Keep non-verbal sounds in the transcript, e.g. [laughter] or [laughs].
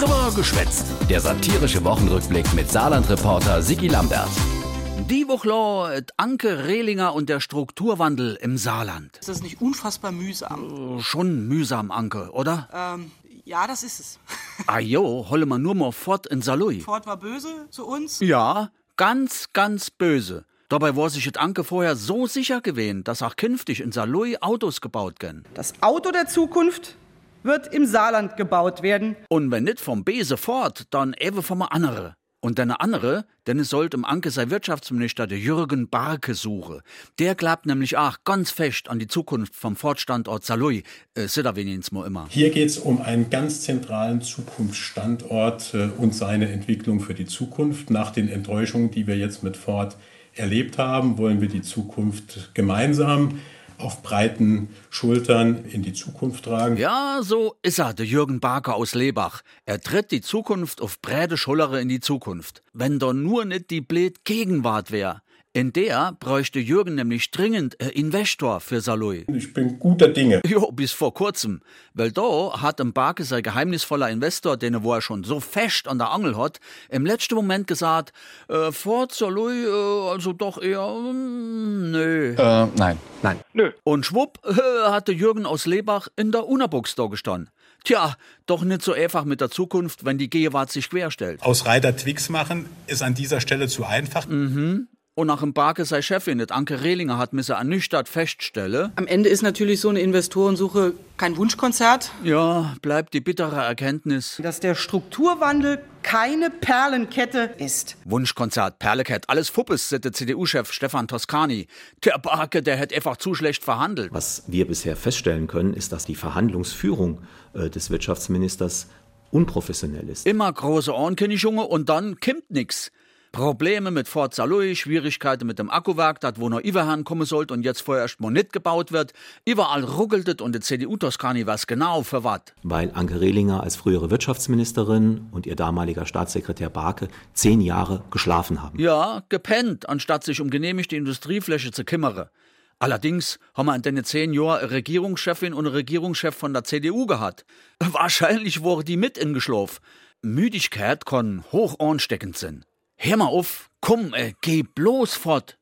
Drüber geschwätzt. Der satirische Wochenrückblick mit Saarland-Reporter Sigi Lambert. Die Woche et Anke Rehlinger und der Strukturwandel im Saarland. Ist das nicht unfassbar mühsam? Schon mühsam, Anke, oder? Ähm, ja, das ist es. [laughs] Ah jo, holle man nur mal fort in Salui. Ford war böse zu uns. Ja, ganz, ganz böse. Dabei war sich et Anke vorher so sicher gewesen, dass auch künftig in Salui Autos gebaut werden. Das Auto der Zukunft wird im Saarland gebaut werden. Und wenn nicht vom B sofort, dann eben vom andere. Und dann andere, denn es sollte im Anke sei Wirtschaftsminister der Jürgen Barke suche. Der glaubt nämlich auch ganz fest an die Zukunft vom Fortstandort Salui. Äh, sit da wenigstens mal immer. Hier geht es um einen ganz zentralen Zukunftsstandort äh, und seine Entwicklung für die Zukunft. Nach den Enttäuschungen, die wir jetzt mit Ford erlebt haben, wollen wir die Zukunft gemeinsam auf breiten Schultern in die Zukunft tragen. Ja, so ist er, der Jürgen Barker aus Lebach. Er tritt die Zukunft auf breite Schullere in die Zukunft. Wenn da nur nicht die blöd Gegenwart wär. In der bräuchte Jürgen nämlich dringend ein Investor für Salui. Ich bin guter Dinge. [laughs] Jo, bis vor kurzem. Weil da hat im Barke sein geheimnisvoller Investor, den wo er schon so fest an der Angel hat, im letzten Moment gesagt, äh, Fort Salui, äh, also doch eher, mm, nö. Äh, nein. Nein. Und schwupp äh, [laughs] hatte Jürgen aus Lebach in der Unabox da gestanden. Tja, doch nicht so einfach mit der Zukunft, wenn die Gegenwart sich querstellt. Aus Reiter Twix machen ist an dieser Stelle zu einfach. Und nach dem Barke sei Chefin, das Anke Rehlinger hat müsse ernüchtert feststelle, Am Ende ist natürlich so eine Investorensuche kein Wunschkonzert. ja, bleibt die bittere Erkenntnis. Dass der Strukturwandel keine Perlenkette ist. Wunschkonzert, Perlecat, alles Fuppes, sagte CDU-Chef Stefan Toscani. Der Barke, der hätte einfach zu schlecht verhandelt. Was wir bisher feststellen können, ist, dass die Verhandlungsführung äh, des Wirtschaftsministers unprofessionell ist. Immer große Ohrenkündigungen und dann kimmt nix. Probleme mit Fort Salui, Schwierigkeiten mit dem Akkuwerk, dat wo noch Iverhahn kommen sollte und jetzt vorerst mal nicht gebaut wird. Überall ruckeltet und die CDU-Toskani was genau für wat. Weil Anke Rehlinger als frühere Wirtschaftsministerin und ihr damaliger Staatssekretär Barke zehn Jahre geschlafen haben. Ja, gepennt, anstatt sich um genehmigte Industriefläche zu kümmern. Allerdings haben wir in den zehn Jahren eine Regierungschefin und einen Regierungschef von der CDU gehabt. [laughs] Wahrscheinlich wurde die mit in Geschlaf. Müdigkeit kann hoch ansteckend sein. Hör mal auf, komm, äh, geh bloß fort.